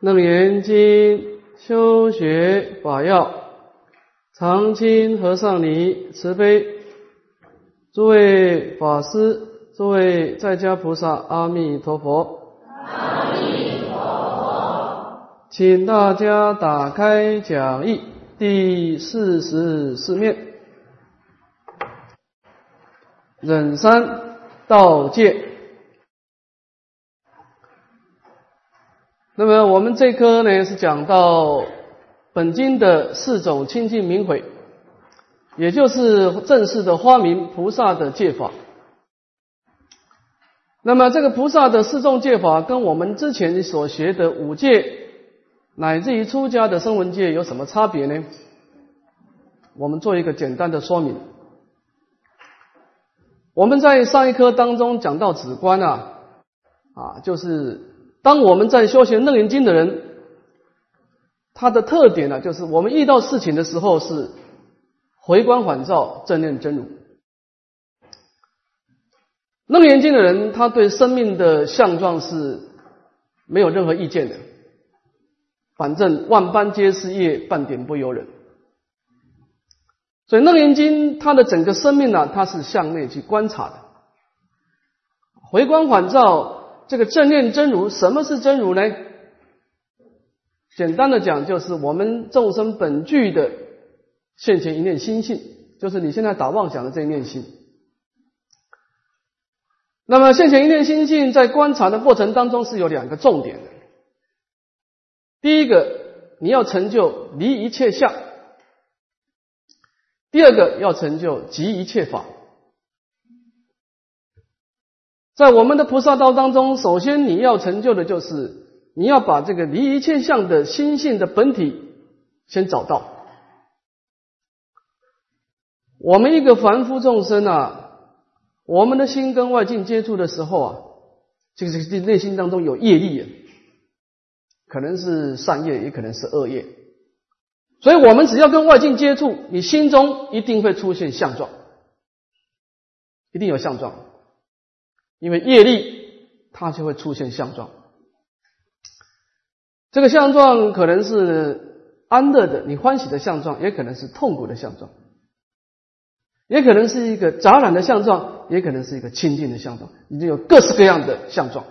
楞严经修学法要，常清和尚尼慈悲，诸位法师，诸位在家菩萨，阿弥陀佛。阿弥陀佛。请大家打开讲义第四十四面，忍三道戒。那么我们这科呢是讲到本经的四种清净明慧，也就是正式的花明菩萨的戒法。那么这个菩萨的四众戒法跟我们之前所学的五戒，乃至于出家的声闻戒有什么差别呢？我们做一个简单的说明。我们在上一课当中讲到止观啊，啊就是。当我们在修行楞严经的人，他的特点呢，就是我们遇到事情的时候是回光返照、正念真如。楞严经的人，他对生命的相状是没有任何意见的，反正万般皆是业，半点不由人。所以楞严经它的整个生命呢，它是向内去观察的，回光返照。这个正念真如，什么是真如呢？简单的讲，就是我们众生本具的现前一念心性，就是你现在打妄想的这一念心。那么现前一念心性在观察的过程当中是有两个重点的。第一个，你要成就离一切相；第二个，要成就即一切法。在我们的菩萨道当中，首先你要成就的就是你要把这个离一切相的心性的本体先找到。我们一个凡夫众生啊，我们的心跟外境接触的时候啊，这个这内心当中有业力啊，可能是善业，也可能是恶业。所以，我们只要跟外境接触，你心中一定会出现相状，一定有相状。因为业力，它就会出现相状。这个相状可能是安乐的，你欢喜的相状，也可能是痛苦的相状，也可能是一个杂染的相状，也可能是一个清净的相状。已经有各式各样的相状，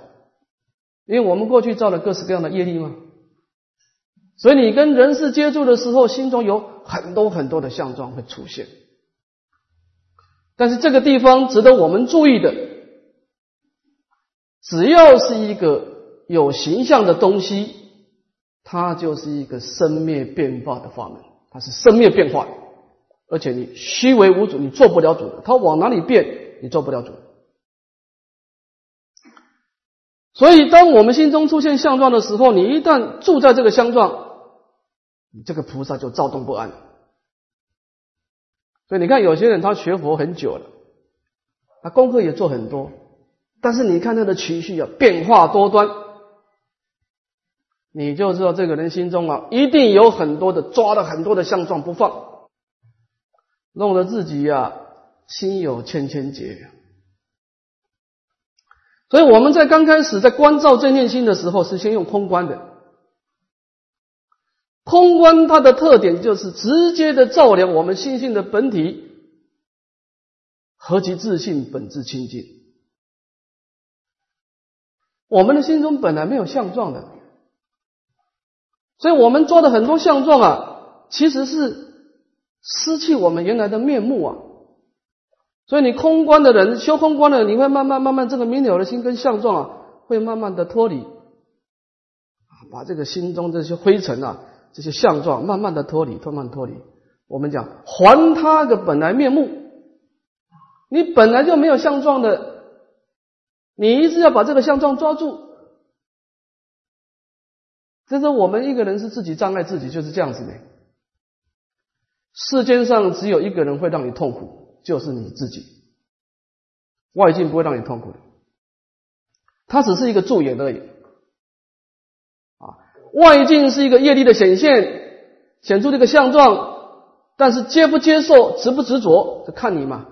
因为我们过去造了各式各样的业力嘛，所以你跟人世接触的时候，心中有很多很多的相状会出现。但是这个地方值得我们注意的。只要是一个有形象的东西，它就是一个生灭变化的法门，它是生灭变化，而且你虚为无主，你做不了主，它往哪里变，你做不了主。所以，当我们心中出现相状的时候，你一旦住在这个相状，你这个菩萨就躁动不安。所以你看，有些人他学佛很久了，他功课也做很多。但是你看他的情绪啊，变化多端，你就知道这个人心中啊，一定有很多的抓了很多的相状不放，弄得自己呀心有千千结。所以我们在刚开始在观照正念心的时候，是先用空观的。空观它的特点就是直接的照亮我们心性的本体，何其自信，本质清净。我们的心中本来没有相状的，所以我们做的很多相状啊，其实是失去我们原来的面目啊。所以你空观的人，修空观的，你会慢慢慢慢，这个明了的心跟相状啊，会慢慢的脱离，把这个心中这些灰尘啊，这些相状慢慢的脱离，慢慢脱离。我们讲还他的本来面目，你本来就没有相状的。你一直要把这个相状抓住，这是我们一个人是自己障碍自己，就是这样子的。世间上只有一个人会让你痛苦，就是你自己。外境不会让你痛苦的，它只是一个助眼而已。啊，外境是一个业力的显现，显出这个相状，但是接不接受、执不执着，就看你嘛。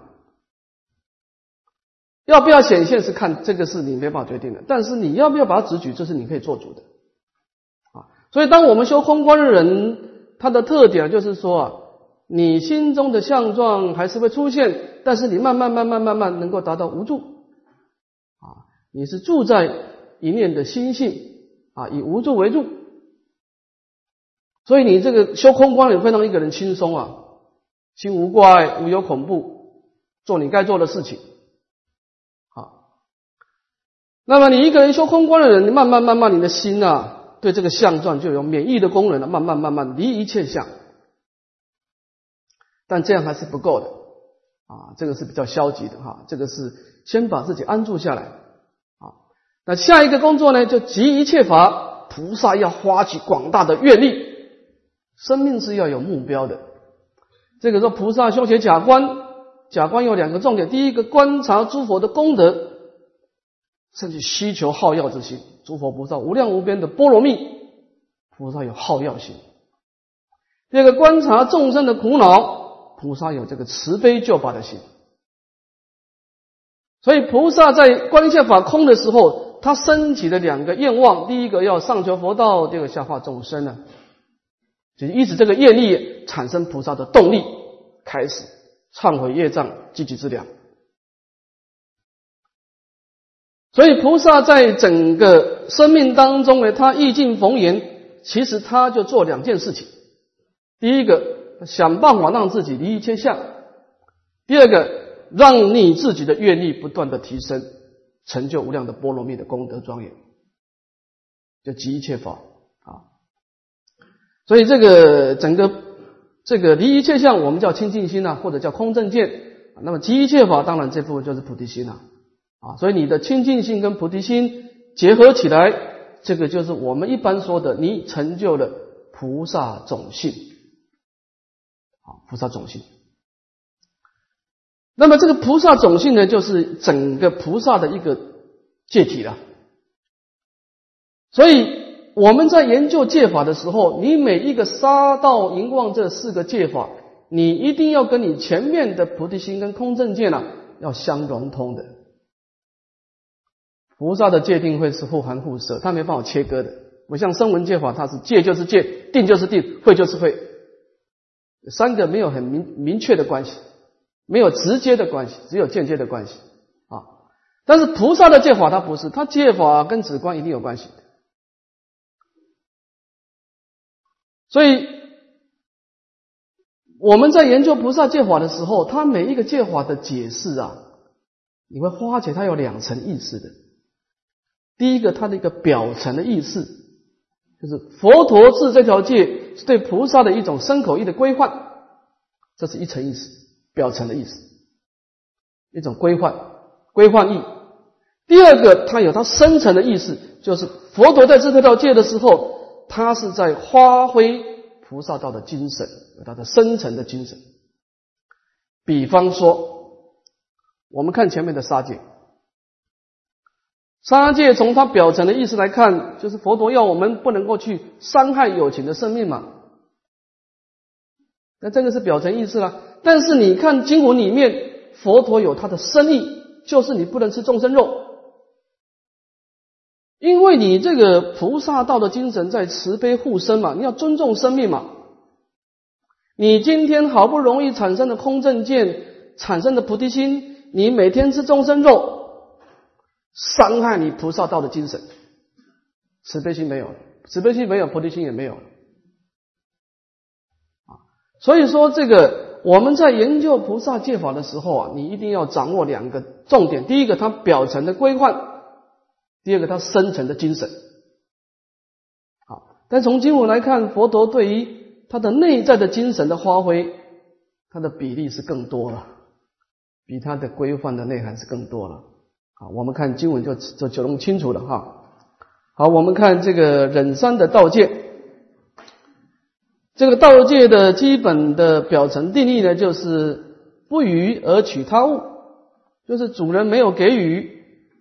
要不要显现是看这个是你没办法决定的，但是你要不要把它直举，这是你可以做主的啊。所以，当我们修空观的人，他的特点就是说啊，你心中的相状还是会出现，但是你慢慢、慢慢、慢慢能够达到无助啊，你是住在一念的心性啊，以无助为助，所以你这个修空观也会让一个人轻松啊，心无挂碍，无有恐怖，做你该做的事情。那么你一个人修空观的人，你慢慢慢慢，你的心啊，对这个相状就有免疫的功能了。慢慢慢慢离一切相，但这样还是不够的啊，这个是比较消极的哈。这个是先把自己安住下来啊。那下一个工作呢，就集一切法，菩萨要发起广大的愿力，生命是要有目标的。这个说菩萨修学假观，假观有两个重点，第一个观察诸佛的功德。甚至需求好药之心，诸佛菩萨无量无边的波罗蜜，菩萨有好药心。第二个观察众生的苦恼，菩萨有这个慈悲救拔的心。所以菩萨在观一切法空的时候，他升起的两个愿望：第一个要上求佛道，第二个下化众生呢，就是一直这个业力产生菩萨的动力，开始忏悔业障，积极治疗。所以菩萨在整个生命当中呢，他意境逢缘，其实他就做两件事情：第一个，想办法让自己离一切相；第二个，让你自己的愿力不断的提升，成就无量的波罗蜜的功德庄严，就集一切法啊。所以这个整个这个离一切相，我们叫清净心呐，或者叫空正见。那么集一切法，当然这部分就是菩提心了。啊，啊所以你的清净心跟菩提心结合起来，这个就是我们一般说的，你成就了菩萨种性。啊，菩萨种性。那么这个菩萨种性呢，就是整个菩萨的一个戒体了。所以我们在研究戒法的时候，你每一个杀道淫妄这四个戒法，你一定要跟你前面的菩提心跟空正见呢，要相融通的。菩萨的界定会是互含互摄，他没办法切割的。不像声闻戒法，它是戒就是戒，定就是定，慧就是慧，三个没有很明明确的关系，没有直接的关系，只有间接的关系啊。但是菩萨的戒法它不是，它戒法跟止观一定有关系。所以我们在研究菩萨戒法的时候，他每一个戒法的解释啊，你会发觉它有两层意思的。第一个，它的一个表层的意思，就是佛陀治这条戒是对菩萨的一种身口意的规范，这是一层意思，表层的意思，一种规范规范意。第二个，它有它深层的意思，就是佛陀在治这条戒的时候，他是在发挥菩萨道的精神，有它的深层的精神。比方说，我们看前面的杀戒。杀戒从它表层的意思来看，就是佛陀要我们不能够去伤害有情的生命嘛。那这个是表层意思了。但是你看经文里面，佛陀有他的深意，就是你不能吃众生肉，因为你这个菩萨道的精神在慈悲护生嘛，你要尊重生命嘛。你今天好不容易产生的空正见，产生的菩提心，你每天吃众生肉。伤害你菩萨道的精神，慈悲心没有了，慈悲心没有，菩提心也没有啊。所以说，这个我们在研究菩萨戒法的时候啊，你一定要掌握两个重点：第一个，它表层的规范；第二个，它深层的精神。好，但从经文来看，佛陀对于他的内在的精神的发挥，它的比例是更多了，比它的规范的内涵是更多了。我们看经文就就就弄清楚了哈。好，我们看这个忍三的道戒，这个道戒的基本的表层定义呢，就是不予而取他物，就是主人没有给予，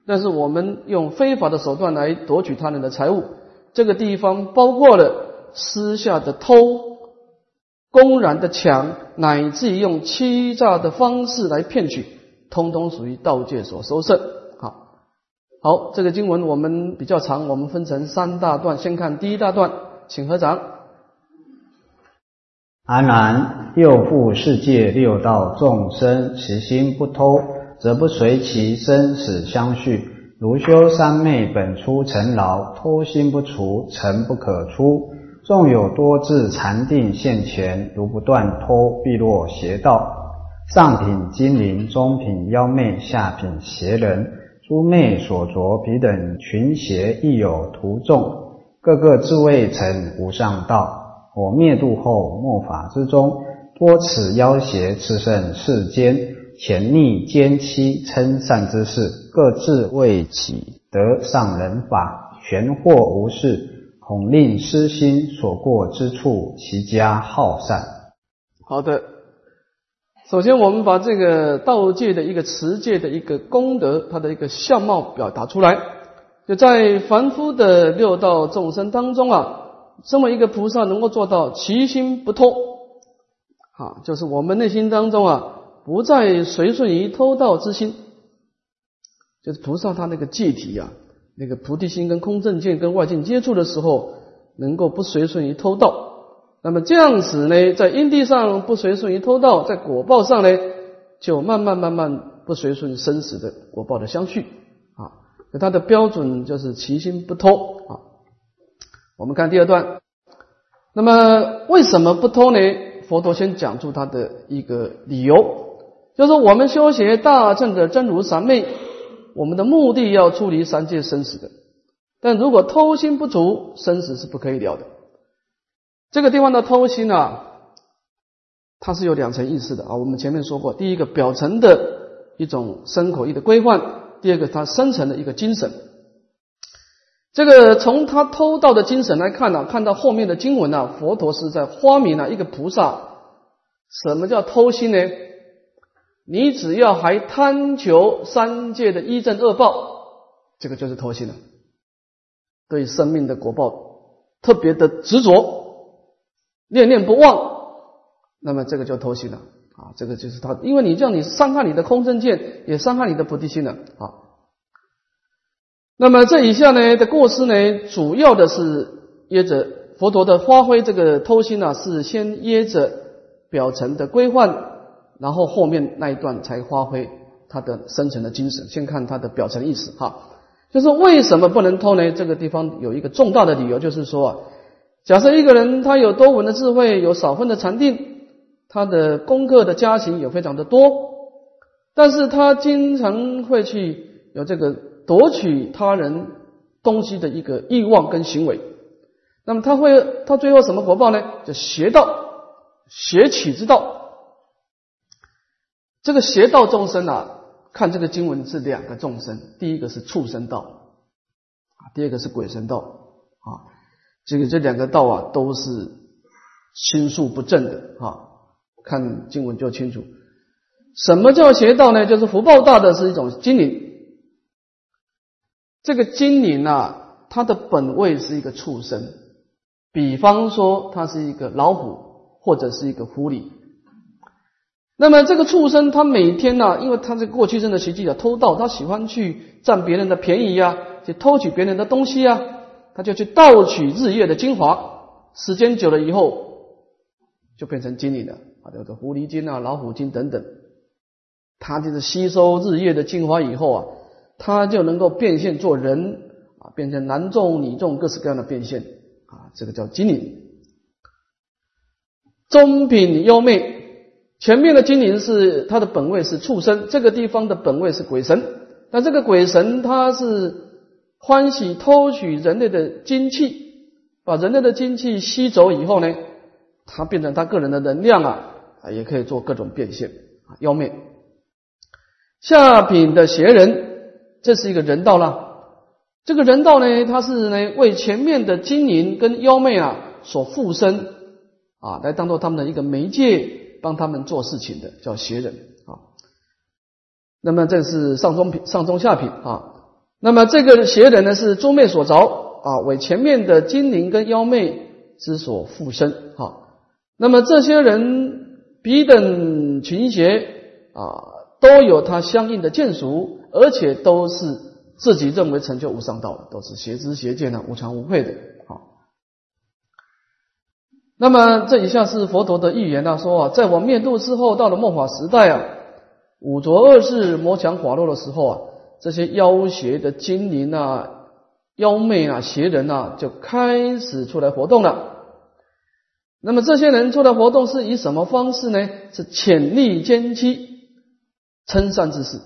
但是我们用非法的手段来夺取他人的财物。这个地方包括了私下的偷、公然的抢，乃至于用欺诈的方式来骗取，通通属于道戒所收摄。好，这个经文我们比较长，我们分成三大段。先看第一大段：请合掌。安然，又复世界六道众生，其心不偷，则不随其生死相续。如修三昧本出尘劳，偷心不除，尘不可出。纵有多智禅定现前，如不断偷，必落邪道。上品精灵，中品妖魅，下品邪人，诸魅所着彼等群邪，亦有徒众，个个自谓成无上道。我灭度后，末法之中，多此妖邪炽盛世间，潜逆奸欺，称善之事，各自为己得上人法，玄惑无事，恐令失心所过之处，其家好善。好的，首先我们把这个道界的一个持戒的一个功德，它的一个相貌表达出来，就在凡夫的六道众生当中啊。这么一个菩萨能够做到其心不偷，啊，就是我们内心当中啊，不再随顺于偷盗之心，就是菩萨他那个戒体啊，那个菩提心跟空正见跟外境接触的时候，能够不随顺于偷盗。那么这样子呢，在因地上不随顺于偷盗，在果报上呢，就慢慢慢慢不随顺生死的果报的相续啊。他的标准就是其心不偷啊。我们看第二段，那么为什么不偷呢？佛陀先讲出他的一个理由，就是我们修学大乘的真如三昧，我们的目的要处理三界生死的。但如果偷心不足，生死是不可以了的。这个地方的偷心啊，它是有两层意思的啊。我们前面说过，第一个表层的一种身口意的规范，第二个它深层的一个精神。这个从他偷盗的精神来看呢，看到后面的经文呢，佛陀是在发明了一个菩萨。什么叫偷心呢？你只要还贪求三界的一正恶报，这个就是偷心了。对生命的果报特别的执着，念念不忘，那么这个叫偷心了啊！这个就是他，因为你这样，你伤害你的空正见，也伤害你的菩提心了啊。那么这以下呢的过失呢，主要的是掖着佛陀的发挥这个偷心呢，是先掖着表层的规范，然后后面那一段才发挥它的深层的精神。先看它的表层意思哈，就是为什么不能偷呢？这个地方有一个重大的理由，就是说，假设一个人他有多闻的智慧，有少分的禅定，他的功课的加行也非常的多，但是他经常会去有这个。夺取他人东西的一个欲望跟行为，那么他会他最后什么果报呢？叫邪道，邪取之道。这个邪道众生啊，看这个经文是两个众生，第一个是畜生道啊，第二个是鬼神道啊。这个这两个道啊，都是心术不正的啊。看经文就清楚，什么叫邪道呢？就是福报大的是一种精灵。这个精灵啊，它的本位是一个畜生，比方说它是一个老虎或者是一个狐狸。那么这个畜生，他每天呢，因为他这过去生的习气啊，偷盗，他喜欢去占别人的便宜呀，去偷取别人的东西啊，他就去盗取日月的精华。时间久了以后，就变成精灵了啊，叫做狐狸精啊、老虎精等等。他就是吸收日月的精华以后啊。他就能够变现做人啊，变成男众、女众，各式各样的变现啊，这个叫精灵。中品妖媚，前面的精灵是它的本位是畜生，这个地方的本位是鬼神。那这个鬼神他是欢喜偷取人类的精气，把人类的精气吸走以后呢，他变成他个人的能量啊，啊，也可以做各种变现啊，妖媚。下品的邪人。这是一个人道了。这个人道呢，它是呢为前面的精灵跟妖媚啊所附身啊，来当做他们的一个媒介，帮他们做事情的，叫邪人啊。那么这是上中品、上中下品啊。那么这个邪人呢，是诸魅所着啊，为前面的精灵跟妖媚之所附身啊。那么这些人彼等群邪啊，都有他相应的见属。而且都是自己认为成就无上道的，都是邪知邪见的，无常无愧的。啊。那么这以下是佛陀的预言啊，说啊，在我灭度之后，到了末法时代啊，五浊恶世、魔强法弱的时候啊，这些妖邪的精灵啊、妖魅啊、邪人啊，就开始出来活动了。那么这些人出来活动是以什么方式呢？是潜力奸欺、称善之事。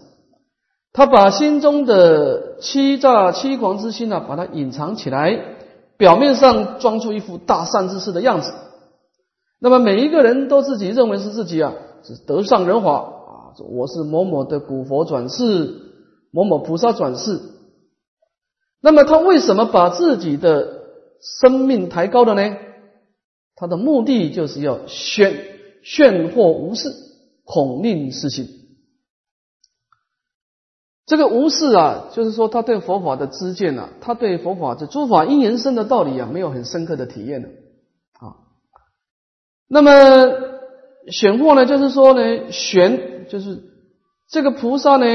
他把心中的欺诈、欺狂之心呢，把它隐藏起来，表面上装出一副大善之事的样子。那么每一个人都自己认为是自己啊，是得上人法啊，我是某某的古佛转世，某某菩萨转世。那么他为什么把自己的生命抬高的呢？他的目的就是要炫炫惑无事，恐令世心。这个无事啊，就是说他对佛法的知见啊，他对佛法这诸法因缘生的道理啊，没有很深刻的体验的啊。那么选惑呢，就是说呢，玄就是这个菩萨呢，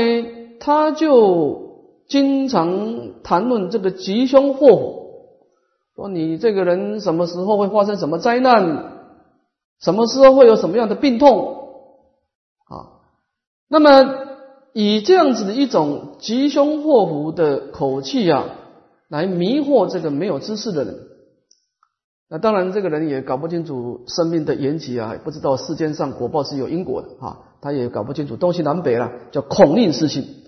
他就经常谈论这个吉凶祸福。说你这个人什么时候会发生什么灾难？什么时候会有什么样的病痛？啊，那么以这样子的一种吉凶祸福的口气啊，来迷惑这个没有知识的人。那当然，这个人也搞不清楚生命的缘起啊，不知道世间上果报是有因果的啊，他也搞不清楚东西南北了，叫恐令失心。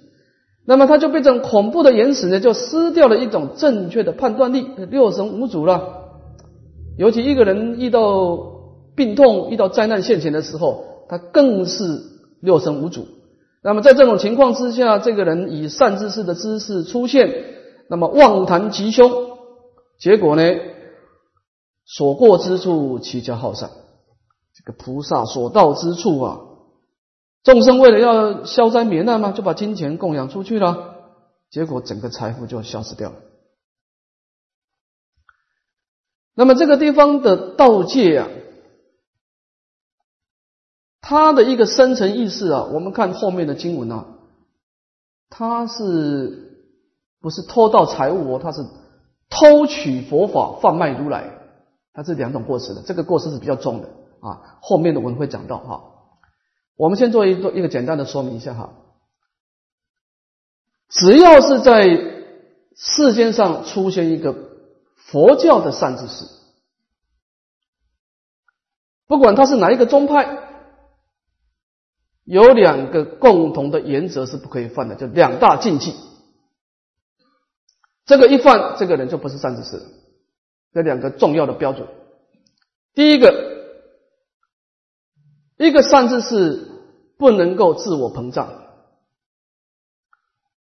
那么他就被这种恐怖的言辞呢，就失掉了一种正确的判断力，六神无主了。尤其一个人遇到病痛、遇到灾难现前的时候，他更是六神无主。那么在这种情况之下，这个人以善知识的姿势出现，那么妄谈吉凶，结果呢，所过之处，其家好善。这个菩萨所到之处啊。众生为了要消灾免难嘛，就把金钱供养出去了，结果整个财富就消失掉了。那么这个地方的道界啊，它的一个深层意思啊，我们看后面的经文啊，它是不是偷盗财物哦？它是偷取佛法，贩卖如来，它是两种过失的。这个过失是比较重的啊，后面的我们会讲到哈。我们先做一做一个简单的说明一下哈，只要是在世间上出现一个佛教的善知识，不管他是哪一个宗派，有两个共同的原则是不可以犯的，就两大禁忌。这个一犯，这个人就不是善知识。这两个重要的标准，第一个。一个善知识不能够自我膨胀，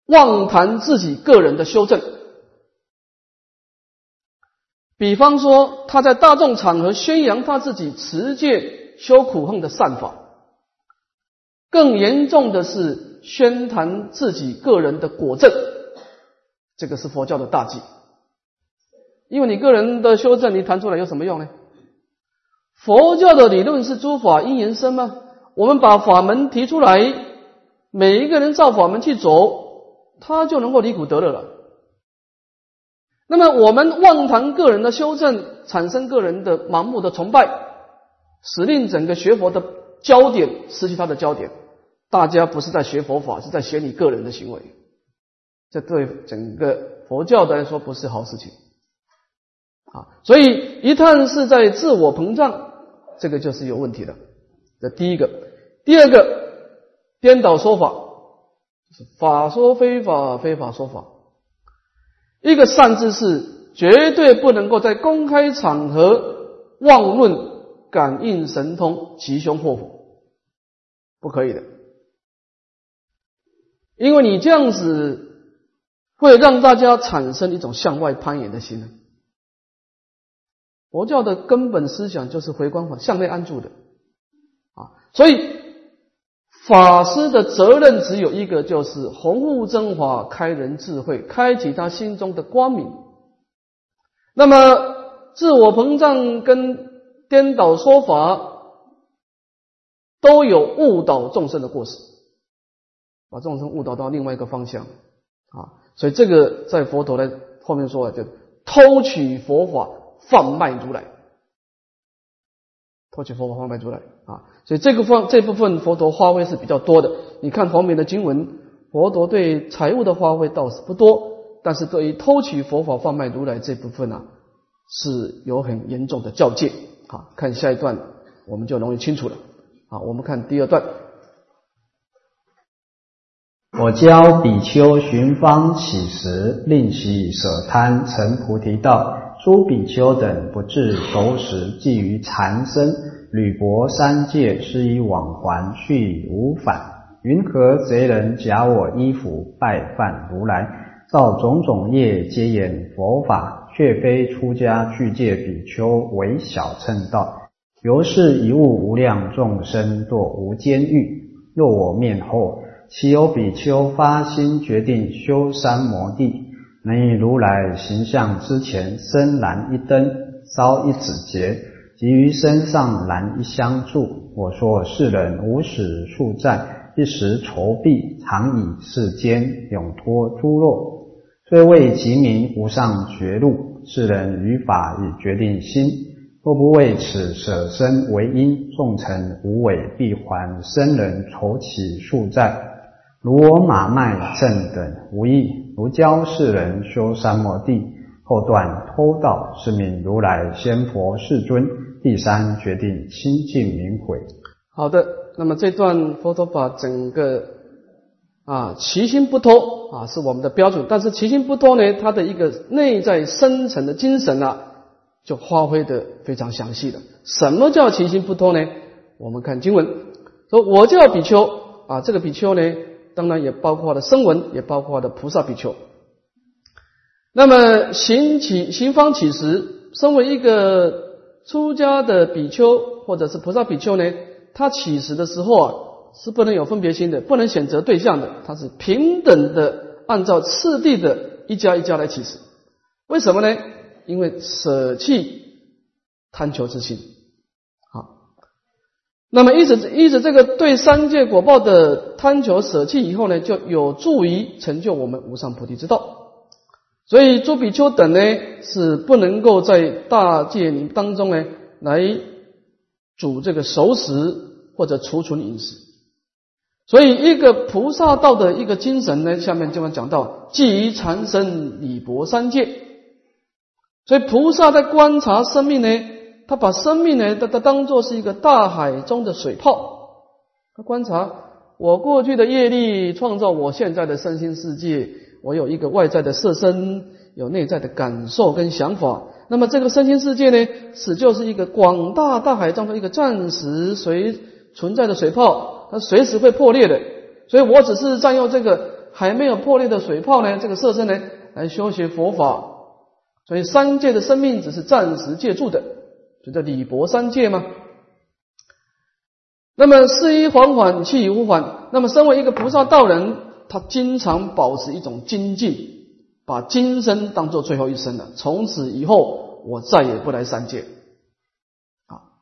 妄谈自己个人的修正。比方说，他在大众场合宣扬他自己持戒修苦恨的善法；更严重的是宣谈自己个人的果证，这个是佛教的大忌。因为你个人的修正，你谈出来有什么用呢？佛教的理论是诸法因缘生吗？我们把法门提出来，每一个人照法门去走，他就能够离苦得乐了。那么我们妄谈个人的修正，产生个人的盲目的崇拜，使令整个学佛的焦点失去它的焦点。大家不是在学佛法，是在学你个人的行为，这对整个佛教来说不是好事情啊。所以一旦是在自我膨胀。这个就是有问题的。这第一个，第二个，颠倒说法，是法说非法，非法说法。一个善知识绝对不能够在公开场合妄论感应神通吉凶祸福，不可以的。因为你这样子会让大家产生一种向外攀岩的心呢。佛教的根本思想就是回光返向内安住的啊，所以法师的责任只有一个，就是弘护真法，开人智慧，开启他心中的光明。那么自我膨胀跟颠倒说法都有误导众生的过失，把众生误导到另外一个方向啊，所以这个在佛陀的后面说啊，就偷取佛法。贩卖如来，托起佛法贩卖如来啊。所以这个方这部分佛陀发挥是比较多的。你看后面的经文，佛陀对财物的发挥倒是不多，但是对于偷取佛法贩卖如来这部分呢，是有很严重的教戒。好，看下一段我们就容易清楚了。好，我们看第二段。我教比丘寻方乞食，令其舍贪成菩提道。诸比丘等不至熟识，寄于禅身，履薄三戒，施以往还，去无返。云何贼人假我衣服，拜犯如来？造种种业，皆言佛法，却非出家具戒比丘为小乘道。由是一物无量众生堕无间狱。若我灭后。岂有比丘发心决定修三摩地，能以如来形象之前生燃一灯，烧一指节，及于身上燃一香柱。我说世人无始数载，一时筹毕，常以世间永脱诸肉，虽为其名无上绝路。世人于法以决定心，若不为此舍身为因，众臣无为必还生人筹起数债。如我马卖正等无异，如教世人修三摩地，后断偷盗，是名如来仙佛世尊。第三决定清净明慧。好的，那么这段佛陀把整个啊其心不偷啊是我们的标准，但是其心不偷呢，它的一个内在深层的精神啊，就发挥的非常详细的。什么叫其心不偷呢？我们看经文说，我叫比丘啊，这个比丘呢。当然也包括了声闻，也包括了菩萨比丘。那么行起行方起时，身为一个出家的比丘或者是菩萨比丘呢，他起时的时候啊，是不能有分别心的，不能选择对象的，他是平等的按照次第的一家一家来起时。为什么呢？因为舍弃贪求之心。那么，一直一直这个对三界果报的贪求舍弃以后呢，就有助于成就我们无上菩提之道。所以，诸比丘等呢是不能够在大戒里当中呢来煮这个熟食或者储存饮食。所以，一个菩萨道的一个精神呢，下面就要讲到基于禅身理薄三界。所以，菩萨在观察生命呢。他把生命呢，他他当做是一个大海中的水泡，他观察我过去的业力创造我现在的身心世界，我有一个外在的色身，有内在的感受跟想法。那么这个身心世界呢，此就是一个广大大海中的一个暂时随存在的水泡，它随时会破裂的。所以我只是占用这个还没有破裂的水泡呢，这个色身呢，来修学佛法。所以三界的生命只是暂时借助的。就叫礼薄三界吗？那么事一缓缓，气无缓。那么身为一个菩萨道人，他经常保持一种精进，把今生当做最后一生了。从此以后，我再也不来三界。啊，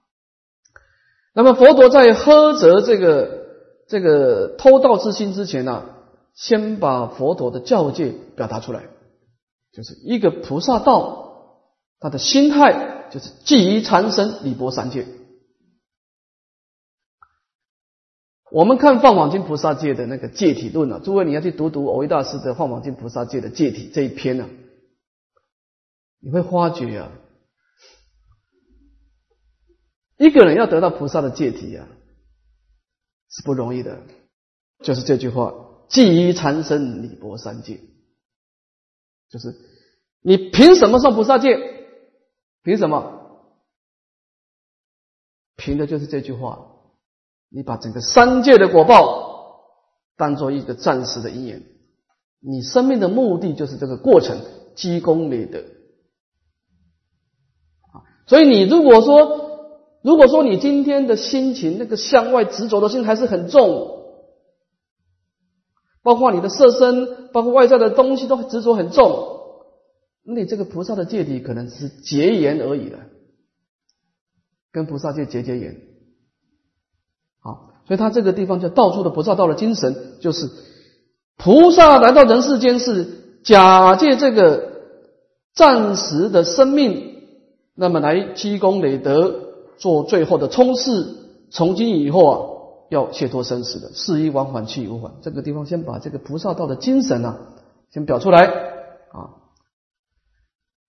那么佛陀在呵责这个这个偷盗之心之前呢，先把佛陀的教戒表达出来，就是一个菩萨道，他的心态。就是基于禅身，理波三界。我们看放网经菩萨界的那个戒体论啊，诸位你要去读读藕益大师的放网经菩萨界的戒体这一篇呢，你会发觉啊，一个人要得到菩萨的戒体啊，是不容易的。就是这句话，基于禅身，理波三界，就是你凭什么上菩萨戒？凭什么？凭的就是这句话。你把整个三界的果报当做一个暂时的因缘，你生命的目的就是这个过程，积功累德。啊，所以你如果说，如果说你今天的心情那个向外执着的心还是很重，包括你的色身，包括外在的东西都执着很重。那你这个菩萨的戒底可能是结缘而已了，跟菩萨就结结缘。好，所以他这个地方就道出的菩萨道的精神，就是菩萨来到人世间是假借这个暂时的生命，那么来积功累德，做最后的冲刺。从今以后啊，要解脱生死的，事一往返，去无返。这个地方先把这个菩萨道的精神啊，先表出来。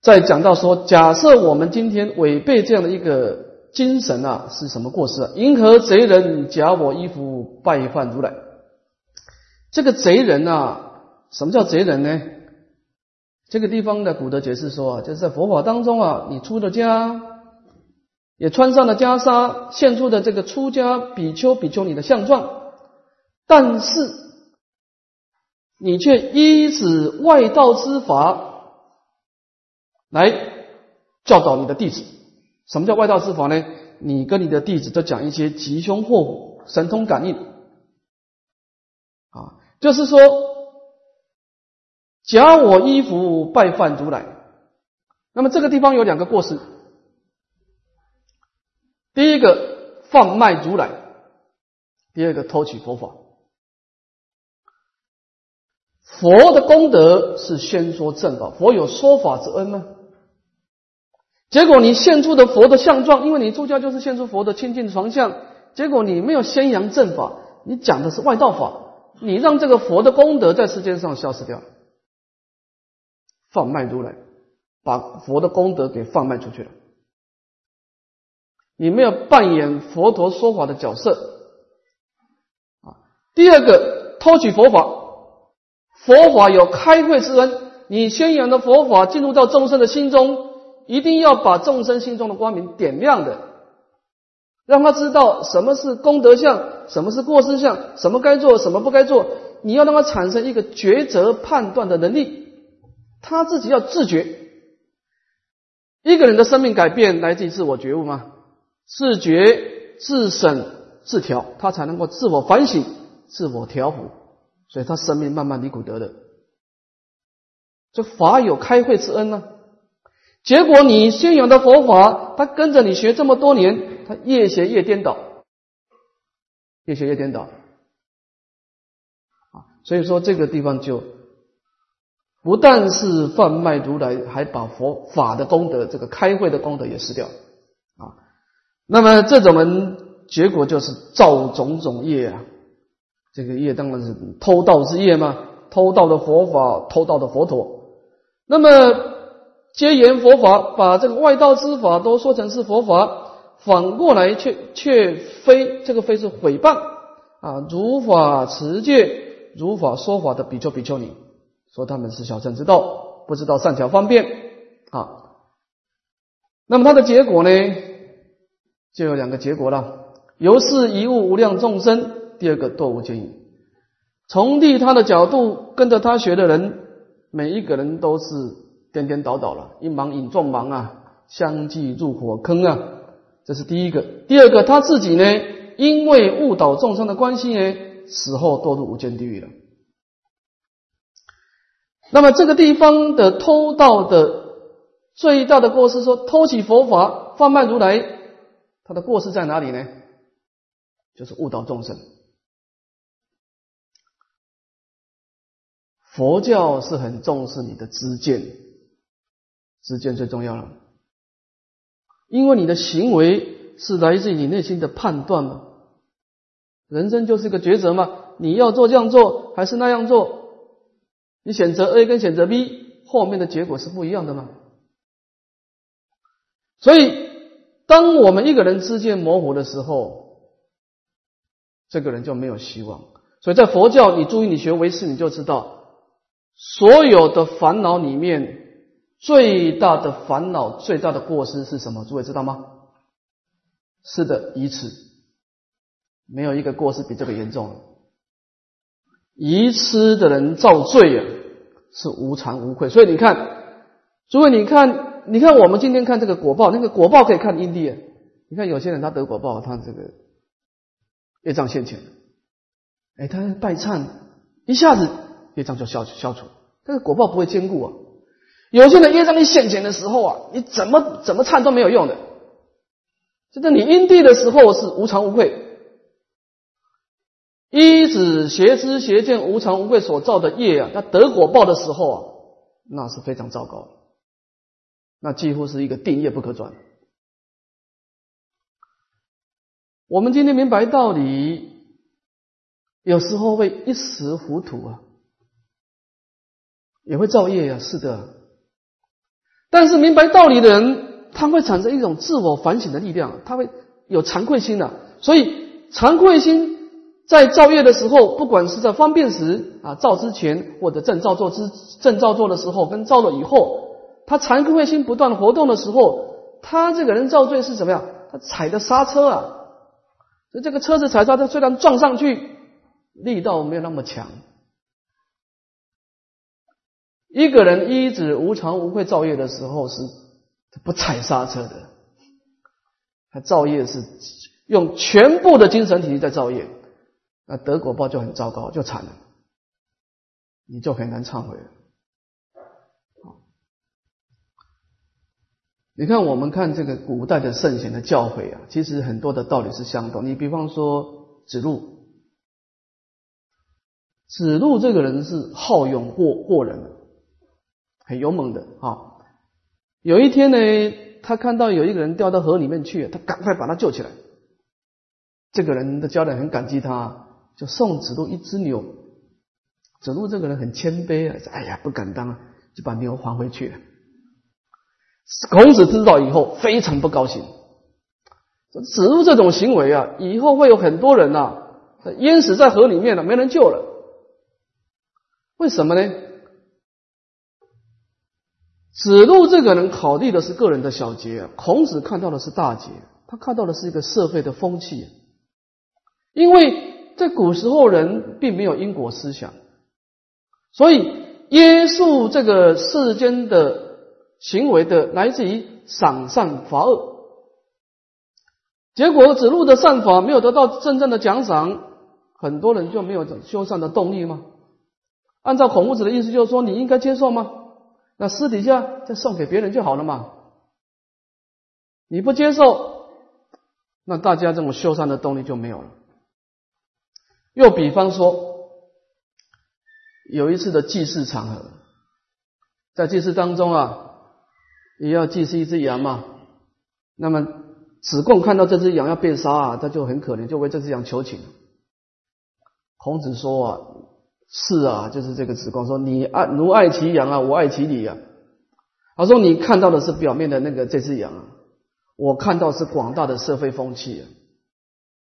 再讲到说，假设我们今天违背这样的一个精神啊，是什么过失啊？银河贼人假我衣服拜犯如来。这个贼人啊，什么叫贼人呢？这个地方的古德解释说啊，就是在佛法当中啊，你出了家。也穿上了袈裟，现出的这个出家比丘、比丘尼的相状，但是你却依止外道之法来教导你的弟子。什么叫外道之法呢？你跟你的弟子都讲一些吉凶祸福、神通感应啊，就是说，假我衣服拜饭如来。那么这个地方有两个过失。第一个贩卖如来，第二个偷取佛法。佛的功德是宣说正法，佛有说法之恩吗？结果你献出的佛的相状，因为你出家就是献出佛的清净床相，结果你没有宣扬正法，你讲的是外道法，你让这个佛的功德在世界上消失掉了，贩卖如来，把佛的功德给贩卖出去了。你没有扮演佛陀说法的角色啊。第二个，偷取佛法，佛法有开慧之恩，你宣扬的佛法进入到众生的心中，一定要把众生心中的光明点亮的，让他知道什么是功德相，什么是过失相，什么该做，什么不该做。你要让他产生一个抉择判断的能力，他自己要自觉。一个人的生命改变来自于自我觉悟吗？自觉、自省、自调，他才能够自我反省、自我调伏，所以他生命慢慢离苦得乐。这法有开慧之恩呢。结果你信仰的佛法，他跟着你学这么多年，他越学越颠倒，越学越颠倒。啊，所以说这个地方就不但是贩卖如来，还把佛法的功德、这个开慧的功德也失掉啊。那么这种人结果就是造种种业啊，这个业当然是偷盗之业嘛，偷盗的佛法，偷盗的佛陀。那么皆言佛法，把这个外道之法都说成是佛法，反过来却却非这个非是诽谤啊！如法持戒、如法说法的比丘比丘尼，说他们是小乘之道，不知道善巧方便啊。那么他的结果呢？就有两个结果了：由是一物无量众生；第二个堕无间狱。从利他的角度，跟着他学的人，每一个人都是颠颠倒倒了，一盲引众盲啊，相继入火坑啊。这是第一个。第二个，他自己呢，因为误导众生的关系呢，死后堕入无间地狱了。那么这个地方的偷盗的最大的过失，说偷取佛法，贩卖如来。他的过失在哪里呢？就是误导众生。佛教是很重视你的知见，知见最重要了，因为你的行为是来自于你内心的判断嘛。人生就是个抉择嘛，你要做这样做还是那样做？你选择 A 跟选择 B，后面的结果是不一样的嘛。所以。当我们一个人之间模糊的时候，这个人就没有希望。所以在佛教，你注意，你学唯识，你就知道，所有的烦恼里面最大的烦恼、最大的过失是什么？诸位知道吗？是的，愚痴。没有一个过失比这个严重。愚痴的人造罪啊，是无惭无愧。所以你看，诸位，你看。你看，我们今天看这个果报，那个果报可以看因地。你看有些人他得果报，他这个业障现前，哎，他拜忏，一下子业障就消消除。但是果报不会坚固啊。有些人业障一现前的时候啊，你怎么怎么忏都没有用的。就是你因地的时候是无常无愧，依止邪知邪见无常无愧所造的业啊，他得果报的时候啊，那是非常糟糕。那几乎是一个定业不可转。我们今天明白道理，有时候会一时糊涂啊，也会造业呀，是的。但是明白道理的人，他会产生一种自我反省的力量，他会有惭愧心的。所以惭愧心在造业的时候，不管是在方便时啊，造之前或者正造作之正造作的时候，跟造了以后，他惭愧心不断活动的时候，他这个人造罪是怎么样？他踩的刹车啊。所以这个车子踩刹车，虽然撞上去力道没有那么强。一个人一直无常无愧造业的时候，是不踩刹车的。他造业是用全部的精神体力在造业，那得果报就很糟糕，就惨了，你就很难忏悔了。你看，我们看这个古代的圣贤的教诲啊，其实很多的道理是相同。你比方说子路，子路这个人是好勇过过人，很勇猛的啊。有一天呢，他看到有一个人掉到河里面去，他赶快把他救起来。这个人的家人很感激他，就送子路一只牛。子路这个人很谦卑啊，哎呀不敢当啊，就把牛还回去了。孔子知道以后非常不高兴，子路这种行为啊，以后会有很多人呐淹死在河里面了，没人救了。为什么呢？子路这个人考虑的是个人的小节，孔子看到的是大节，他看到的是一个社会的风气。因为在古时候人并没有因果思想，所以约束这个世间的。行为的来自于赏善罚恶，结果子路的善法没有得到真正的奖赏，很多人就没有修善的动力吗？按照孔夫子的意思，就是说你应该接受吗？那私底下再送给别人就好了嘛。你不接受，那大家这种修善的动力就没有了。又比方说，有一次的祭祀场合，在祭祀当中啊。也要祭祀一只羊嘛，那么子贡看到这只羊要被杀啊，他就很可怜，就为这只羊求情。孔子说啊，是啊，就是这个子贡说，你爱奴爱其羊啊，我爱其礼啊。他说你看到的是表面的那个这只羊啊，我看到是广大的社会风气啊。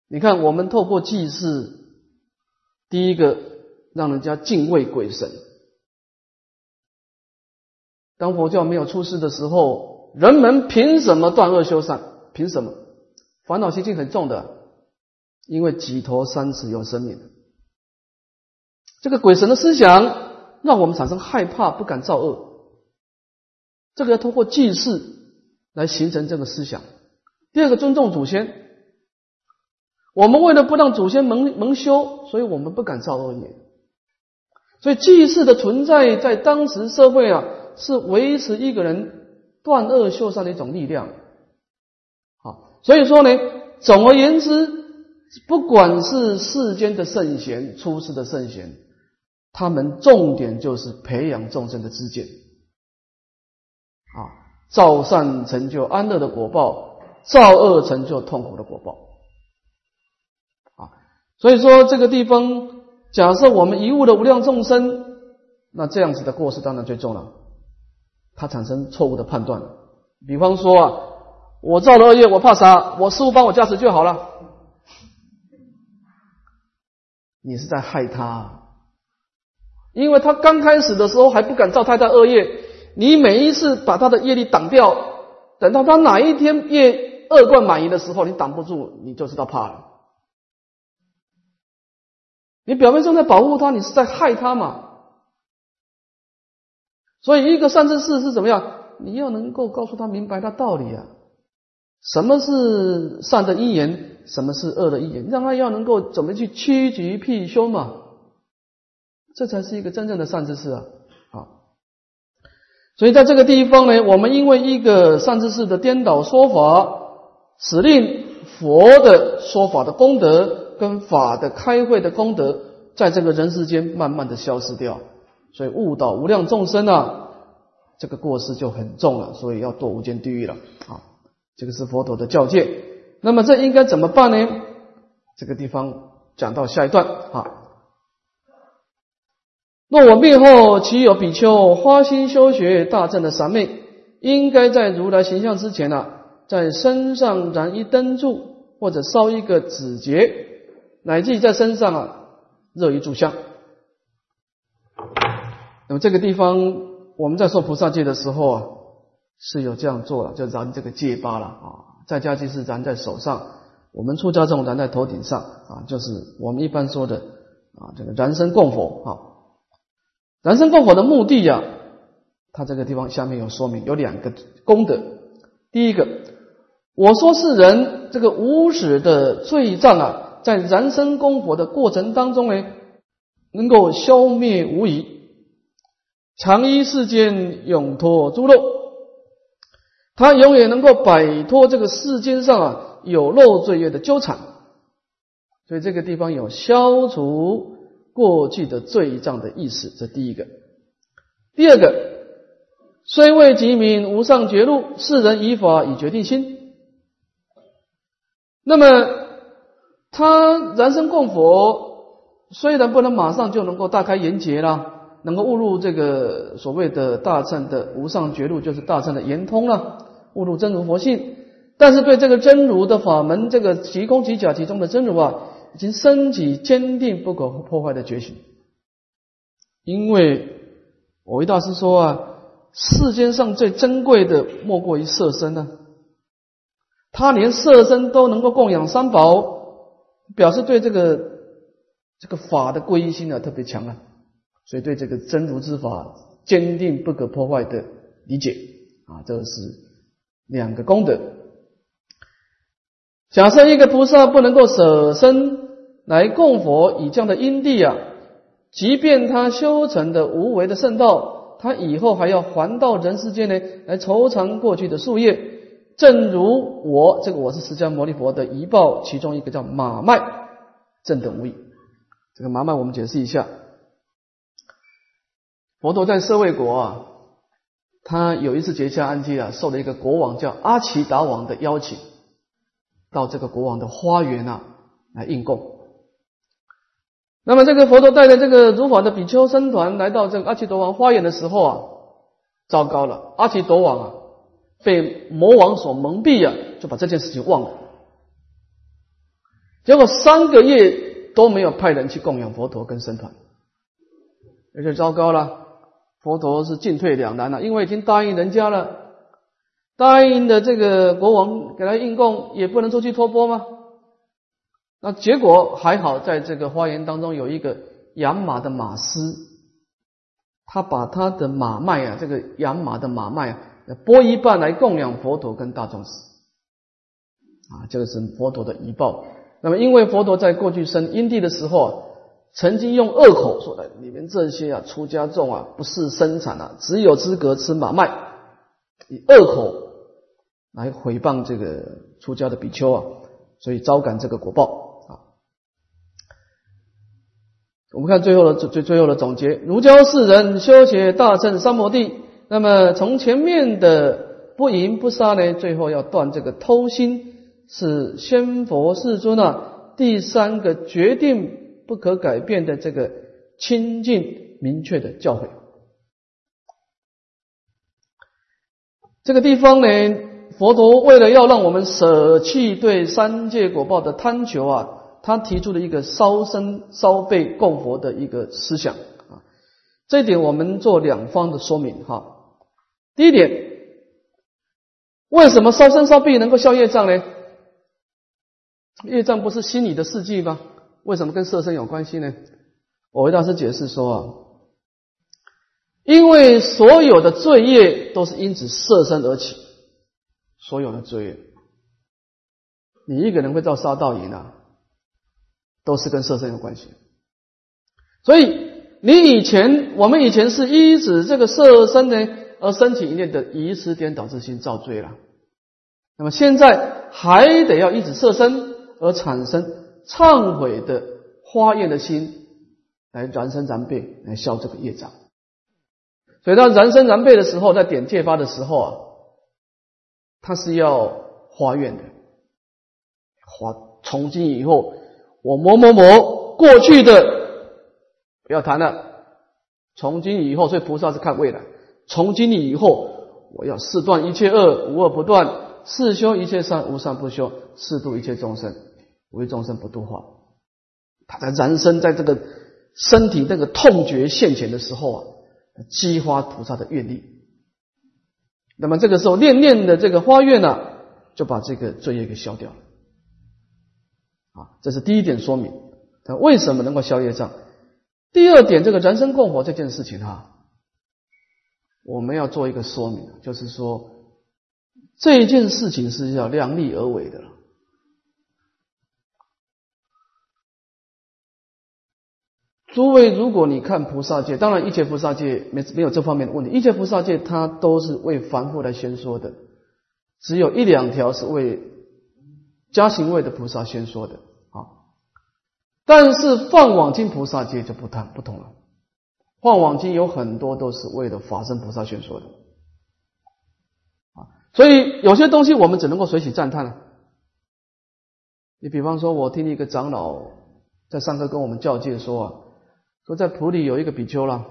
你看我们透过祭祀，第一个让人家敬畏鬼神。当佛教没有出世的时候，人们凭什么断恶修善？凭什么？烦恼习气很重的，因为几头三尺有生命。这个鬼神的思想让我们产生害怕，不敢造恶。这个要通过祭祀来形成这个思想。第二个，尊重祖先。我们为了不让祖先蒙蒙羞，所以我们不敢造恶业。所以祭祀的存在，在当时社会啊。是维持一个人断恶修善的一种力量，好，所以说呢，总而言之，不管是世间的圣贤、出世的圣贤，他们重点就是培养众生的知见，啊，造善成就安乐的果报，造恶成就痛苦的果报，啊，所以说这个地方，假设我们遗误了无量众生，那这样子的过失当然最重了。他产生错误的判断，比方说啊，我造了恶业，我怕啥？我师傅帮我加持就好了。你是在害他，因为他刚开始的时候还不敢造太大恶业，你每一次把他的业力挡掉，等到他哪一天业恶贯满盈的时候，你挡不住，你就知道怕了。你表面上在保护他，你是在害他嘛？所以，一个善知识是怎么样？你要能够告诉他明白他道理啊，什么是善的因缘，什么是恶的因缘，让他要能够怎么去趋吉避凶嘛，这才是一个真正的善知识啊！好，所以在这个地方呢，我们因为一个善知识的颠倒说法，使令佛的说法的功德跟法的开会的功德，在这个人世间慢慢的消失掉。所以误导无量众生啊，这个过失就很重了，所以要堕无间地狱了啊！这个是佛陀的教诫。那么这应该怎么办呢？这个地方讲到下一段啊。若我灭后，岂有比丘花心修学大正的三昧，应该在如来形象之前呢，在身上燃一灯柱，或者烧一个纸节，乃至在身上啊热一炷香。那么这个地方，我们在说菩萨戒的时候啊，是有这样做了，就燃这个戒疤了啊。在家即是燃在手上，我们出家这种燃在头顶上啊，就是我们一般说的啊，这个燃身供佛啊。燃身供佛的目的呀，它这个地方下面有说明，有两个功德。第一个，我说是人这个无始的罪障啊，在燃身供佛的过程当中呢，能够消灭无疑。常依世间永脱诸漏，他永远能够摆脱这个世间上啊有漏罪业的纠缠，所以这个地方有消除过去的罪障的意思，这第一个。第二个，虽未即名无上觉路，世人以法以决定心。那么他燃身供佛，虽然不能马上就能够大开眼界了。能够悟入这个所谓的大乘的无上觉路，就是大乘的圆通了，悟入真如佛性。但是对这个真如的法门，这个即空即假其中的真如啊，已经升起坚定不可破坏的决心。因为我维大师说啊，世间上最珍贵的莫过于色身呢，他连色身都能够供养三宝，表示对这个这个法的皈依心啊特别强啊。所以对这个真如之法坚定不可破坏的理解啊，这个是两个功德。假设一个菩萨不能够舍身来供佛以这样的因地啊，即便他修成的无为的圣道，他以后还要还到人世间呢，来酬偿过去的树业。正如我这个我是释迦牟尼佛的遗报，其中一个叫马麦正等无异。这个马麦我们解释一下。佛陀在舍卫国啊，他有一次结下安基啊，受了一个国王叫阿奇达王的邀请，到这个国王的花园啊来应供。那么这个佛陀带着这个如法的比丘僧团来到这个阿奇多王花园的时候啊，糟糕了，阿奇多王啊被魔王所蒙蔽啊，就把这件事情忘了。结果三个月都没有派人去供养佛陀跟僧团，而且糟糕了。佛陀是进退两难了，因为已经答应人家了，答应的这个国王给他应供，也不能出去托钵吗？那结果还好，在这个花园当中有一个养马的马师，他把他的马脉啊，这个养马的马脉啊，拨一半来供养佛陀跟大众使，啊，这个是佛陀的遗报。那么因为佛陀在过去生因地的时候。曾经用恶口说的，你们这些啊出家众啊，不是生产啊，只有资格吃马麦，以恶口来诽谤这个出家的比丘啊，所以招感这个果报啊。我们看最后的最最后的总结：如教世人修学大乘三摩地，那么从前面的不淫不杀呢，最后要断这个偷心，是仙佛世尊啊第三个决定。不可改变的这个清净明确的教诲，这个地方呢，佛陀为了要让我们舍弃对三界果报的贪求啊，他提出了一个烧身烧背供佛的一个思想啊。这一点我们做两方的说明哈。第一点，为什么烧身烧背能够消业障呢？业障不是心理的事迹吗？为什么跟色身有关系呢？我为大师解释说啊，因为所有的罪业都是因此色身而起，所有的罪业，你一个人会造杀盗淫啊，都是跟色身有关系。所以你以前，我们以前是依止这个色身呢而升起一念的疑思颠倒之心造罪了，那么现在还得要依止色身而产生。忏悔的花愿的心来燃身燃背来消这个业障，所以当燃身燃背的时候，在点戒发的时候啊，他是要花愿的，花从今以后我某某某过去的不要谈了，从今以后，所以菩萨是看未来。从今以后，我要四断一切恶，无恶不断；四修一切善，无善不修；四度一切众生，为众生不度化。他在人生在这个身体那个痛觉现前的时候啊，激发菩萨的愿力。那么这个时候念念的这个花愿呢，就把这个罪业给消掉了。啊，这是第一点说明。他为什么能够消业障？第二点，这个人生供佛这件事情哈。我们要做一个说明，就是说这一件事情是要量力而为的。诸位，如果你看菩萨界，当然一切菩萨界没没有这方面的问题，一切菩萨界它都是为凡夫来宣说的，只有一两条是为加行位的菩萨宣说的啊。但是放往经菩萨界就不谈不同了。放往经有很多都是为了法身菩萨宣说的啊，所以有些东西我们只能够随喜赞叹了。你比方说，我听一个长老在上课跟我们教诫说啊，说在普里有一个比丘了，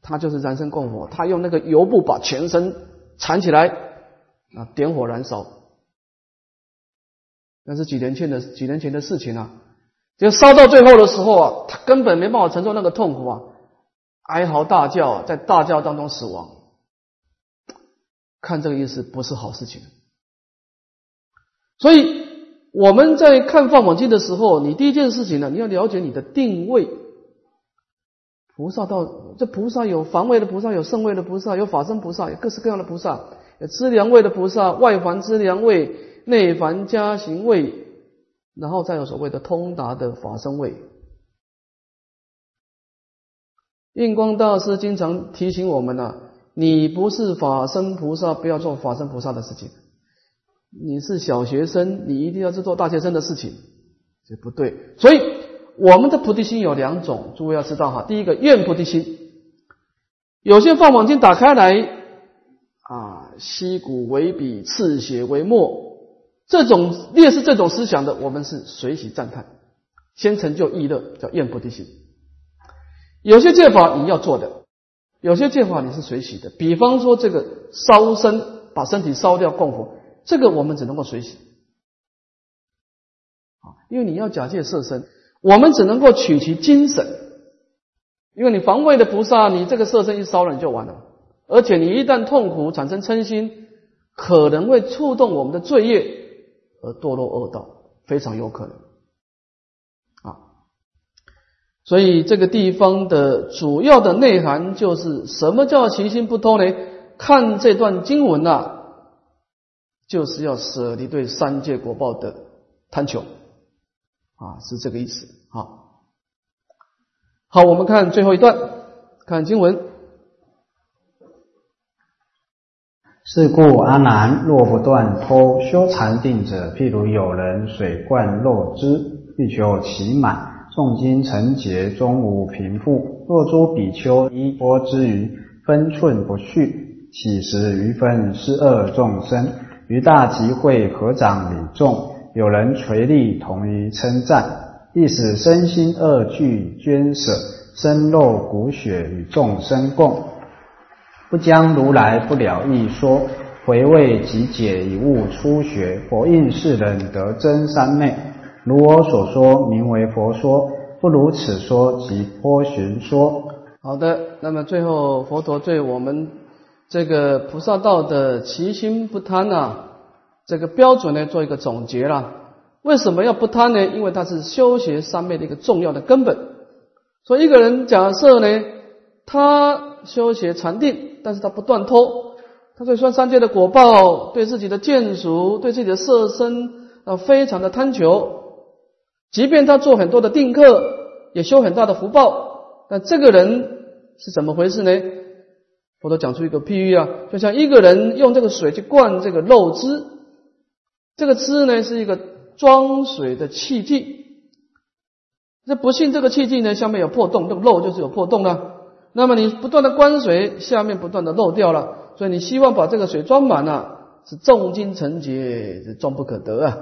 他就是燃身供火，他用那个油布把全身缠起来啊，点火燃烧。那是几年前的几年前的事情啊，就烧到最后的时候啊，他根本没办法承受那个痛苦啊。哀嚎大叫，在大叫当中死亡，看这个意思不是好事情。所以我们在看《放网经》的时候，你第一件事情呢，你要了解你的定位。菩萨道，这菩萨有防位的菩萨，有圣位的菩萨，有法身菩萨，有各式各样的菩萨，有资粮位的菩萨，外凡资粮位，内凡加行位，然后再有所谓的通达的法身位。印光大师经常提醒我们呐：你不是法身菩萨，不要做法身菩萨的事情；你是小学生，你一定要去做大学生的事情，这不对。所以，我们的菩提心有两种，诸位要知道哈。第一个，愿菩提心，有些放网经打开来啊，吸骨为笔，刺血为墨，这种烈士这种思想的，我们是随喜赞叹，先成就意乐，叫愿菩提心。有些戒法你要做的，有些戒法你是随喜的。比方说这个烧身，把身体烧掉供佛，这个我们只能够随喜。啊，因为你要假借色身，我们只能够取其精神。因为你防卫的菩萨，你这个色身一烧了你就完了。而且你一旦痛苦产生嗔心，可能会触动我们的罪业而堕落恶道，非常有可能啊。所以这个地方的主要的内涵就是什么叫行心不偷呢？看这段经文呐，就是要舍离对三界果报的贪求啊，是这个意思。好，好，我们看最后一段，看经文。是故阿难，若不断偷修禅定者，譬如有人水灌肉汁，欲求其满。诵经成劫终无贫富。若诸比丘依钵之余分寸不续，岂时余分是恶众生？于大集会合掌礼众，有人垂立同于称赞，亦使身心恶俱捐舍，身肉骨血与众生共，不将如来不了义说，回味即解以悟初学，佛应世人得真三昧。如我所说，名为佛说；不如此说，即波旬说。好的，那么最后佛陀对我们这个菩萨道的其心不贪啊，这个标准呢，做一个总结了。为什么要不贪呢？因为它是修学三昧的一个重要的根本。所以一个人假设呢，他修学禅定，但是他不断偷，他对算三界的果报，对自己的见属，对自己的色身啊，非常的贪求。即便他做很多的定课，也修很大的福报，那这个人是怎么回事呢？佛陀讲出一个譬喻啊，就像一个人用这个水去灌这个肉汁，这个汁呢是一个装水的器具，这不幸这个器具呢下面有破洞，这个漏就是有破洞了。那么你不断的灌水，下面不断的漏掉了，所以你希望把这个水装满了，是重金成劫，是终不可得啊！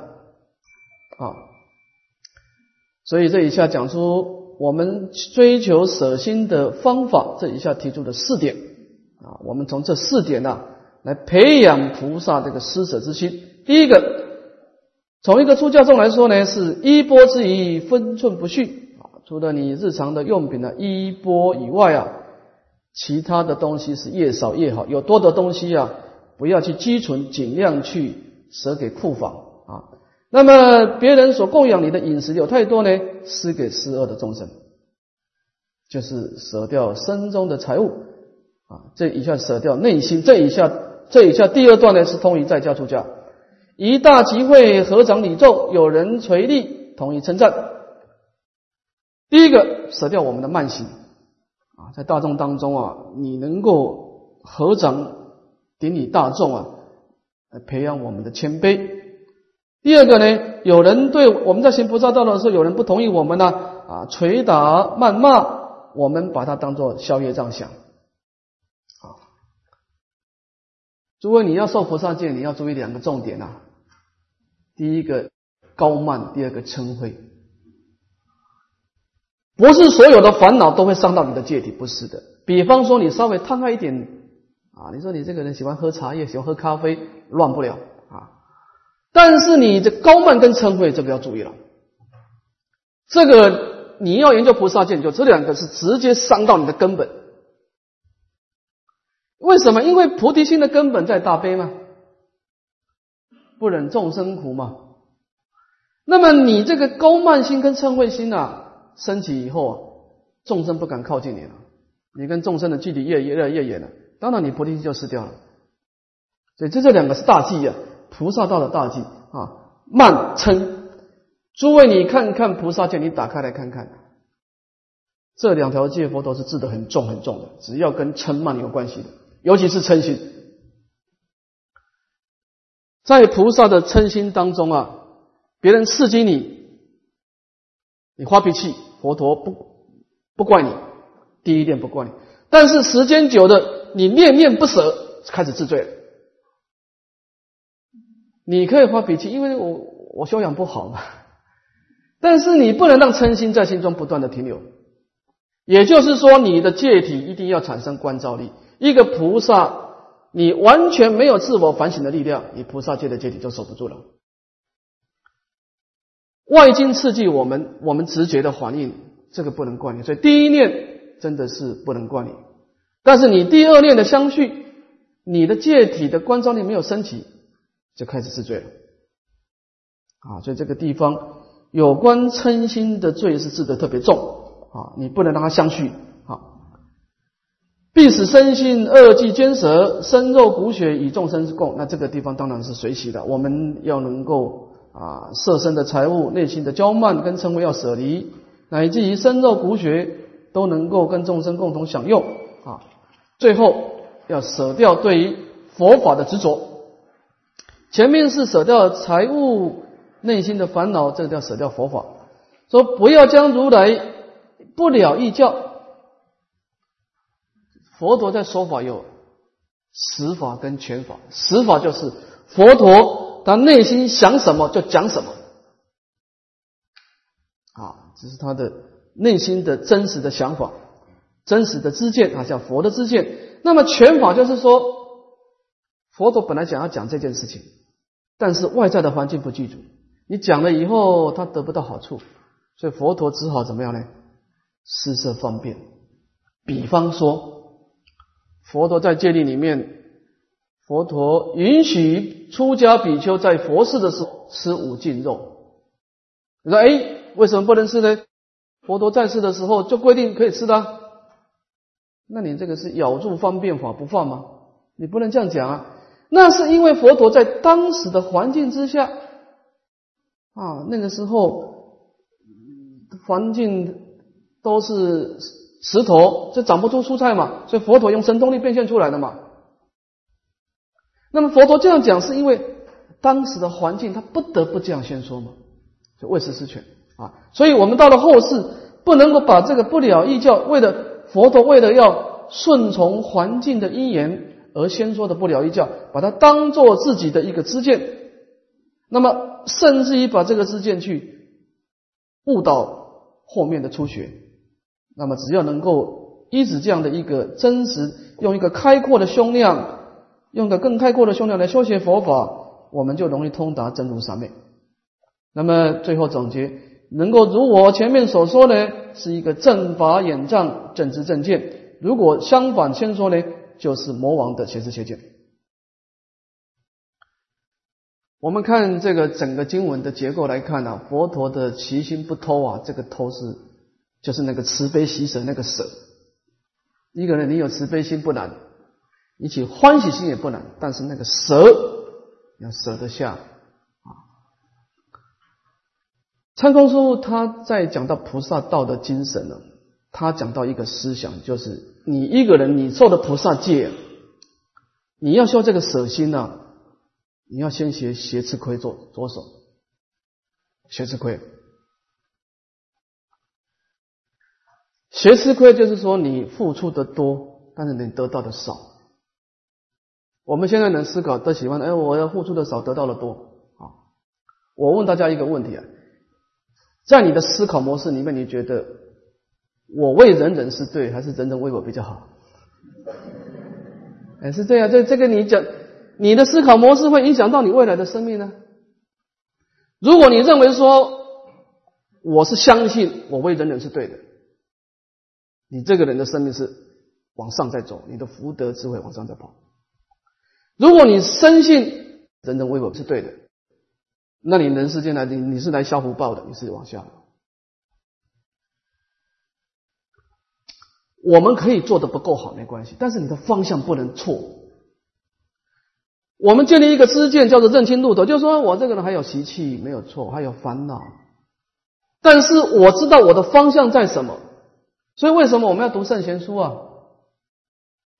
啊。所以这一下讲出我们追求舍心的方法，这一下提出的四点啊，我们从这四点呢来培养菩萨这个施舍之心。第一个，从一个出家众来说呢，是衣钵之仪，分寸不逊啊。除了你日常的用品的，衣钵以外啊，其他的东西是越少越好。有多的东西啊，不要去积存，尽量去舍给库房啊。那么别人所供养你的饮食有太多呢，施给施恶的众生，就是舍掉身中的财物啊。这一下舍掉内心，这一下这一下第二段呢是通于在家出家，一大集会合掌礼众，有人垂立，同意称赞。第一个舍掉我们的慢心啊，在大众当中啊，你能够合掌顶礼大众啊，来培养我们的谦卑。第二个呢，有人对我们在行菩萨道的时候，有人不同意我们呢，啊，捶打、谩骂，我们把它当做消业障想。啊，诸位你要受菩萨戒，你要注意两个重点啊。第一个高慢，第二个嗔恚。不是所有的烦恼都会伤到你的戒体，不是的。比方说，你稍微贪爱一点啊，你说你这个人喜欢喝茶叶，喜欢喝咖啡，乱不了啊。但是你这高慢跟嗔恚，这个要注意了。这个你要研究菩萨戒，就这两个是直接伤到你的根本。为什么？因为菩提心的根本在大悲嘛，不忍众生苦嘛。那么你这个高慢心跟嗔恚心啊，升起以后啊，众生不敢靠近你了，你跟众生的距离越越来越远了，当然你菩提心就失掉了。所以这这两个是大忌啊。菩萨道的大忌啊，慢嗔。诸位，你看看菩萨戒，你打开来看看，这两条戒佛都是治的很重很重的，只要跟嗔慢有关系的，尤其是嗔心，在菩萨的嗔心当中啊，别人刺激你，你发脾气，佛陀不不怪你，第一点不怪你，但是时间久的，你念念不舍，开始自罪了。你可以发脾气，因为我我修养不好嘛。但是你不能让嗔心在心中不断的停留。也就是说，你的戒体一定要产生观照力。一个菩萨，你完全没有自我反省的力量，你菩萨界的戒体就守不住了。外境刺激我们，我们直觉的反应，这个不能怪你。所以第一念真的是不能怪你。但是你第二念的相续，你的戒体的观照力没有升起。就开始治罪了，啊，所以这个地方有关嗔心的罪是治得特别重啊，你不能让它相续，必使身心恶计捐舍，身肉骨血与众生共。那这个地方当然是随喜的，我们要能够啊，色身的财物、内心的骄慢跟称谓要舍离，乃至于身肉骨血都能够跟众生共同享用啊。最后要舍掉对于佛法的执着。前面是舍掉财物、内心的烦恼，这个叫舍掉佛法。说不要将如来不了义教。佛陀在说法有实法跟全法，实法就是佛陀他内心想什么就讲什么，啊，这是他的内心的真实的想法、真实的知见啊，叫佛的知见。那么全法就是说，佛陀本来想要讲这件事情。但是外在的环境不记住，你讲了以后他得不到好处，所以佛陀只好怎么样呢？施设方便。比方说，佛陀在戒律里面，佛陀允许出家比丘在佛寺的时候吃五净肉。你说，哎，为什么不能吃呢？佛陀在世的时候就规定可以吃的，那你这个是咬住方便法不放吗？你不能这样讲啊。那是因为佛陀在当时的环境之下，啊，那个时候环境都是石头，就长不出蔬菜嘛，所以佛陀用神通力变现出来的嘛。那么佛陀这样讲，是因为当时的环境他不得不这样先说嘛，就为时事权啊。所以我们到了后世，不能够把这个不了义教，为了佛陀为了要顺从环境的因缘。而先说的不了义教，把它当做自己的一个支见，那么甚至于把这个支见去误导后面的初学。那么只要能够依止这样的一个真实，用一个开阔的胸量，用个更开阔的胸量来修学佛法，我们就容易通达真如三昧。那么最后总结，能够如我前面所说呢，是一个正法眼障正知正见；如果相反先说呢，就是魔王的邪知邪见。我们看这个整个经文的结构来看呢，佛陀的其心不偷啊，这个偷是就是那个慈悲喜舍那个舍。一个人你有慈悲心不难，你起欢喜心也不难，但是那个舍要舍得下啊。参空书他在讲到菩萨道的精神呢，他讲到一个思想，就是你一个人你受的菩萨戒，你要修这个舍心呢。你要先学斜吃亏做左手，斜吃亏，学吃亏就是说你付出的多，但是你得到的少。我们现在能思考都喜欢，哎，我要付出的少，得到的多啊。我问大家一个问题啊，在你的思考模式里面，你觉得我为人人是对，还是人人为我比较好？哎，是这样，这这个你讲。你的思考模式会影响到你未来的生命呢？如果你认为说我是相信我为人人是对的，你这个人的生命是往上在走，你的福德智慧往上在跑。如果你深信人人为我是对的，那你人世间来你你是来消福报的，你是往下。我们可以做的不够好没关系，但是你的方向不能错。我们建立一个知见，叫做认清路头，就是说我这个人还有习气，没有错，还有烦恼，但是我知道我的方向在什么，所以为什么我们要读圣贤书啊？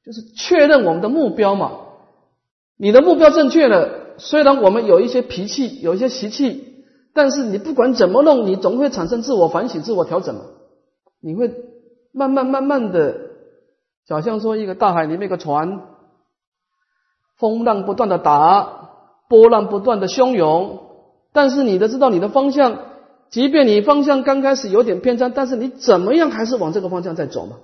就是确认我们的目标嘛。你的目标正确了，虽然我们有一些脾气，有一些习气，但是你不管怎么弄，你总会产生自我反省、自我调整嘛。你会慢慢慢慢的，好像说一个大海里面一个船。风浪不断的打，波浪不断的汹涌，但是你的知道你的方向，即便你方向刚开始有点偏差，但是你怎么样还是往这个方向在走嘛。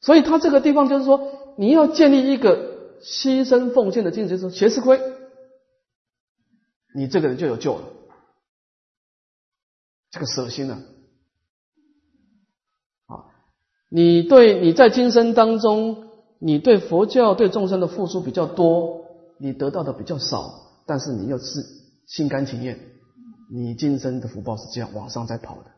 所以他这个地方就是说，你要建立一个牺牲奉献的精神，说学吃亏，你这个人就有救了。这个舍心呢，啊，你对你在今生当中。你对佛教对众生的付出比较多，你得到的比较少，但是你又是心甘情愿，你今生的福报是这样往上在跑的，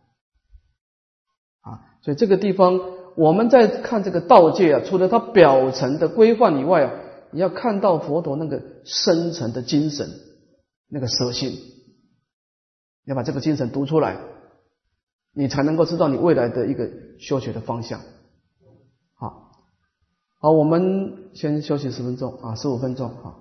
啊，所以这个地方我们在看这个道界啊，除了它表层的规范以外啊，你要看到佛陀那个深层的精神，那个舍心，要把这个精神读出来，你才能够知道你未来的一个修学的方向。好，我们先休息十分钟啊，十五分钟啊。